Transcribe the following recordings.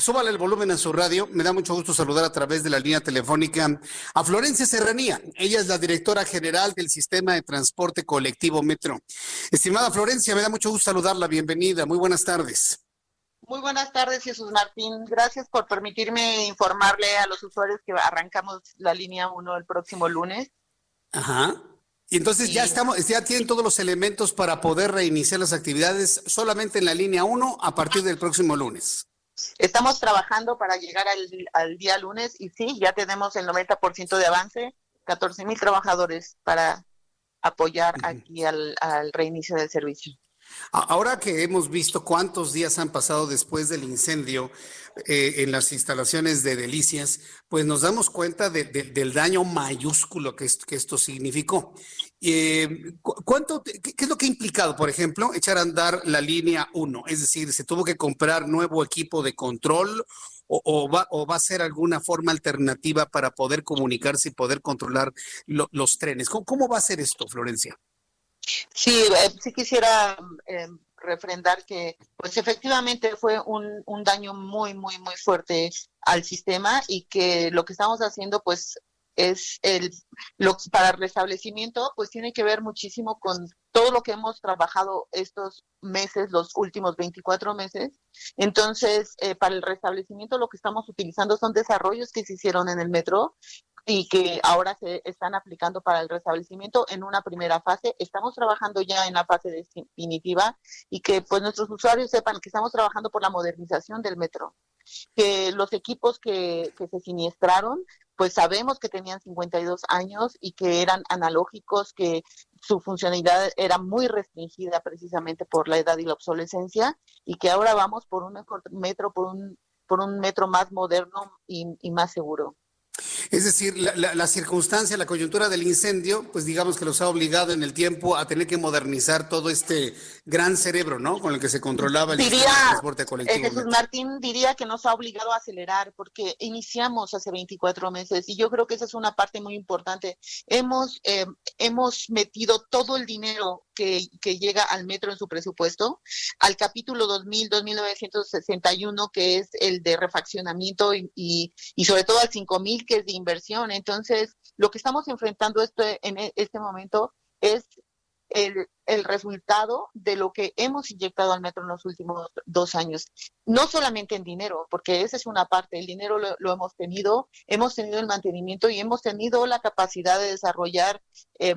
Súbale el volumen en su radio. Me da mucho gusto saludar a través de la línea telefónica a Florencia Serranía. Ella es la directora general del Sistema de Transporte Colectivo Metro. Estimada Florencia, me da mucho gusto saludarla. Bienvenida. Muy buenas tardes. Muy buenas tardes, Jesús Martín. Gracias por permitirme informarle a los usuarios que arrancamos la línea 1 el próximo lunes. Ajá. Y entonces ya estamos, ya tienen todos los elementos para poder reiniciar las actividades solamente en la línea 1 a partir del próximo lunes. Estamos trabajando para llegar al, día lunes y sí, ya tenemos el 90% de avance, 14 mil trabajadores para apoyar aquí al reinicio del servicio. Ahora que hemos visto cuántos días han pasado después del incendio eh, en las instalaciones de Delicias, pues nos damos cuenta del daño mayúsculo que, esto, significó. Eh, ¿cuánto, qué, es lo que ha implicado, por ejemplo, echar a andar la línea 1? Es decir, ¿se tuvo que comprar nuevo equipo de control o, va, a ser alguna forma alternativa para poder comunicarse y poder controlar los trenes? ¿Cómo va a ser esto, Florencia? Sí, eh, sí quisiera eh, refrendar que, pues efectivamente fue un, un daño muy, muy, muy fuerte al sistema y que lo que estamos haciendo, pues es el para el restablecimiento pues tiene que ver muchísimo con todo lo que hemos trabajado estos meses, los últimos 24 meses. Entonces, eh, para el restablecimiento lo que estamos utilizando son desarrollos que se hicieron en el metro y que ahora se están aplicando para el restablecimiento en una primera fase. Estamos trabajando ya en la fase definitiva y que pues nuestros usuarios sepan que estamos trabajando por la modernización del metro, que los equipos que, que se siniestraron pues sabemos que tenían 52 años y que eran analógicos, que su funcionalidad era muy restringida precisamente por la edad y la obsolescencia y que ahora vamos por un mejor metro, por un, por un metro más moderno y más seguro. Es decir, la, circunstancia, la coyuntura del incendio, pues digamos que los ha obligado en el tiempo a tener que modernizar todo este gran cerebro, ¿no? Con el que se controlaba el transporte colectivo. Jesús Martín diría que nos ha obligado a acelerar porque iniciamos hace 24 meses y yo creo que esa es una parte muy importante. Hemos, eh, hemos metido todo el dinero que, llega al metro en su presupuesto, al capítulo 2000, 2961, que es el de refaccionamiento y, y, sobre todo al 5000, que es de inversión. Entonces, lo que estamos enfrentando este, en e, este momento es el, el, resultado de lo que hemos inyectado al metro en los últimos dos años. No solamente en dinero, porque esa es una parte, el dinero lo, hemos tenido, hemos tenido el mantenimiento y hemos tenido la capacidad de desarrollar eh,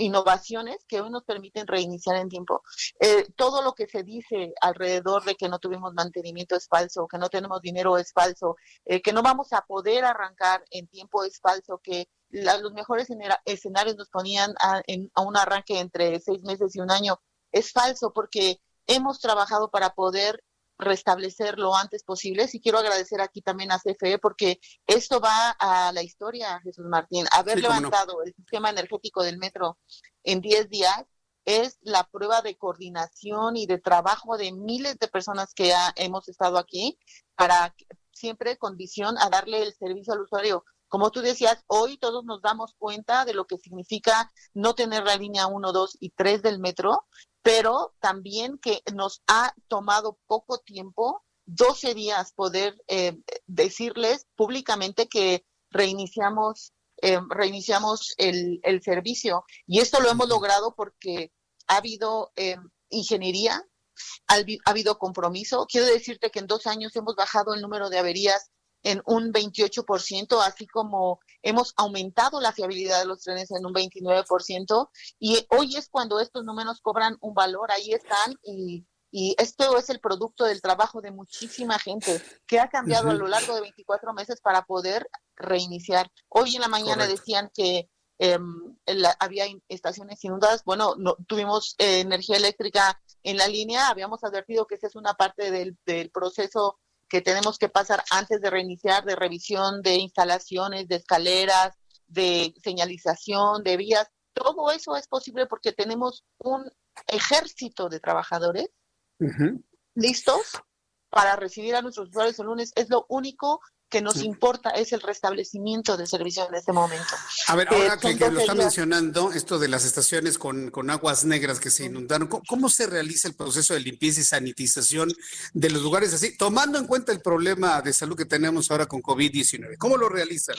innovaciones que hoy nos permiten reiniciar en tiempo. Eh, todo lo que se dice alrededor de que no tuvimos mantenimiento es falso, que no tenemos dinero es falso, eh, que no vamos a poder arrancar en tiempo es falso, que los mejores escenarios nos ponían a, a un arranque entre seis meses y un año. Es falso porque hemos trabajado para poder restablecer lo antes posible. Y quiero agradecer aquí también a CFE porque esto va a la historia, Jesús Martín. Haber levantado el sistema energético del metro en 10 días es la prueba de coordinación y de trabajo de miles de personas que hemos estado aquí para siempre con visión a darle el servicio al usuario. Como tú decías, hoy todos nos damos cuenta de lo que significa no tener la línea 1, 2 y 3 del metro pero también que nos ha tomado poco tiempo, 12 días, poder eh, decirles públicamente que reiniciamos, eh, reiniciamos el, el, servicio. Y esto lo hemos logrado porque ha habido eh, ingeniería, ha, ha habido compromiso. Quiero decirte que en dos años hemos bajado el número de averías en un 28%, así como hemos aumentado la fiabilidad de los trenes en un 29%, y hoy es cuando estos números cobran un valor, ahí están, y, y esto es el producto del trabajo de muchísima gente que ha cambiado a lo largo de 24 meses para poder reiniciar. Hoy en la mañana decían que em, había estaciones inundadas. Bueno, no, tuvimos eh, energía eléctrica en la línea. Habíamos advertido que esa es una parte del, del proceso que tenemos que pasar antes de reiniciar, de revisión de instalaciones, de escaleras, de señalización, de vías. Todo eso es posible porque tenemos un ejército de trabajadores listos para recibir a nuestros usuarios el lunes. Es lo único que nos importa es el restablecimiento del servicio en este momento. A ver, ahora que, lo está mencionando, esto de las estaciones con, con aguas negras que se inundaron, ¿cómo, se realiza el proceso de limpieza y sanitización de los lugares así, tomando en cuenta el problema de salud que tenemos ahora con COVID-19? ¿Cómo lo realizan,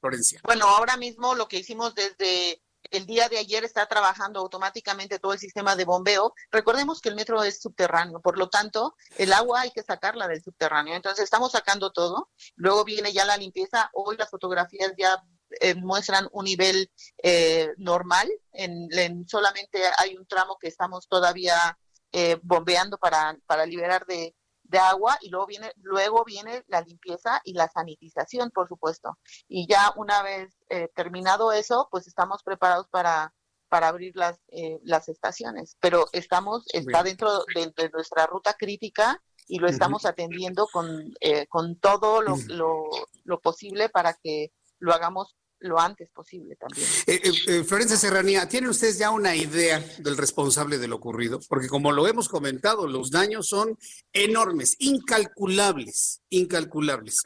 Florencia? Bueno, ahora mismo lo que hicimos desde el día de ayer está trabajando automáticamente todo el sistema de bombeo. Recordemos que el metro es subterráneo, por lo tanto, el agua hay que sacarla del subterráneo. Entonces, estamos sacando todo. Luego viene ya la limpieza. Hoy las fotografías ya eh, muestran un nivel eh, normal. En, solamente hay un tramo que estamos todavía eh, bombeando para, para liberar de, de agua y luego viene luego viene la limpieza y la sanitización por supuesto. Y ya una vez eh, terminado eso pues estamos preparados para para abrir las eh, las estaciones. Pero estamos está dentro de, nuestra ruta crítica y lo estamos atendiendo con eh, con todo lo, lo, lo posible para que lo hagamos lo antes posible también. Eh, eh, eh, Florencia Serranía, ¿tienen ustedes ya una idea del responsable de lo ocurrido? Porque como lo hemos comentado, los daños son enormes, incalculables, incalculables.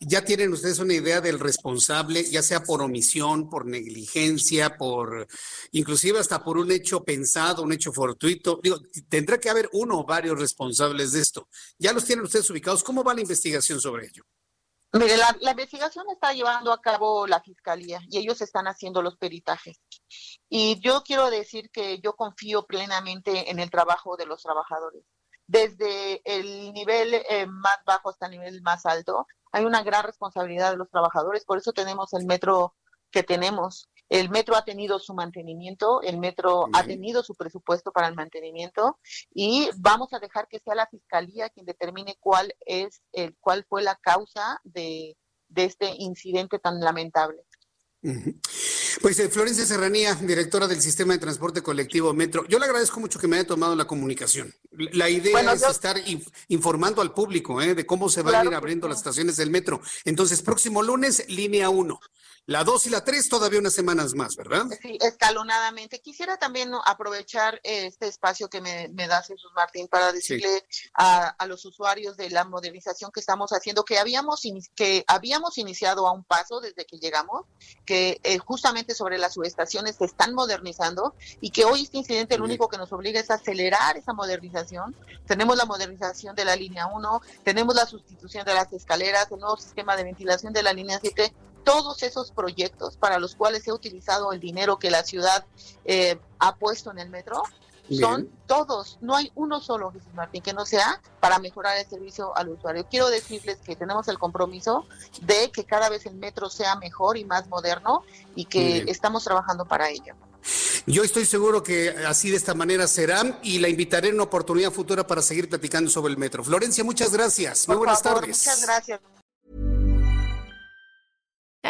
¿Ya tienen ustedes una idea del responsable, ya sea por omisión, por negligencia, por inclusive hasta por un hecho pensado, un hecho fortuito? Digo, tendrá que haber uno o varios responsables de esto. ¿Ya los tienen ustedes ubicados? ¿Cómo va la investigación sobre ello? Mire, la, investigación está llevando a cabo la fiscalía y ellos están haciendo los peritajes. Y yo quiero decir que yo confío plenamente en el trabajo de los trabajadores. Desde el nivel eh, más bajo hasta el nivel más alto, hay una gran responsabilidad de los trabajadores. Por eso tenemos el metro que tenemos. El metro ha tenido su mantenimiento, el metro ha tenido su presupuesto para el mantenimiento y vamos a dejar que sea la fiscalía quien determine cuál es el cuál fue la causa de, este incidente tan lamentable. Pues eh, Florencia Serranía, directora del Sistema de Transporte Colectivo Metro, yo le agradezco mucho que me haya tomado la comunicación. La idea es estar informando al público eh, de cómo se van a ir abriendo las estaciones del metro. Entonces, próximo lunes, línea 1. La 2 y la 3 todavía unas semanas más, ¿verdad? Sí, escalonadamente. Quisiera también aprovechar este espacio que me, da Jesús Martín para decirle a, los usuarios de la modernización que estamos haciendo, que habíamos, que habíamos iniciado a un paso desde que llegamos, que eh, justamente sobre las subestaciones se están modernizando y que hoy este incidente lo único que nos obliga es a acelerar esa modernización. Tenemos la modernización de la línea 1, tenemos la sustitución de las escaleras, el nuevo sistema de ventilación de la línea 7 todos esos proyectos para los cuales se ha utilizado el dinero que la ciudad eh, ha puesto en el metro, son todos, no hay uno solo, Jesús Martín, que no sea para mejorar el servicio al usuario. Quiero decirles que tenemos el compromiso de que cada vez el metro sea mejor y más moderno y que estamos trabajando para ello. Yo estoy seguro que así de esta manera será y la invitaré en una oportunidad futura para seguir platicando sobre el metro. Florencia, muchas gracias. Muy buenas tardes. Muchas gracias.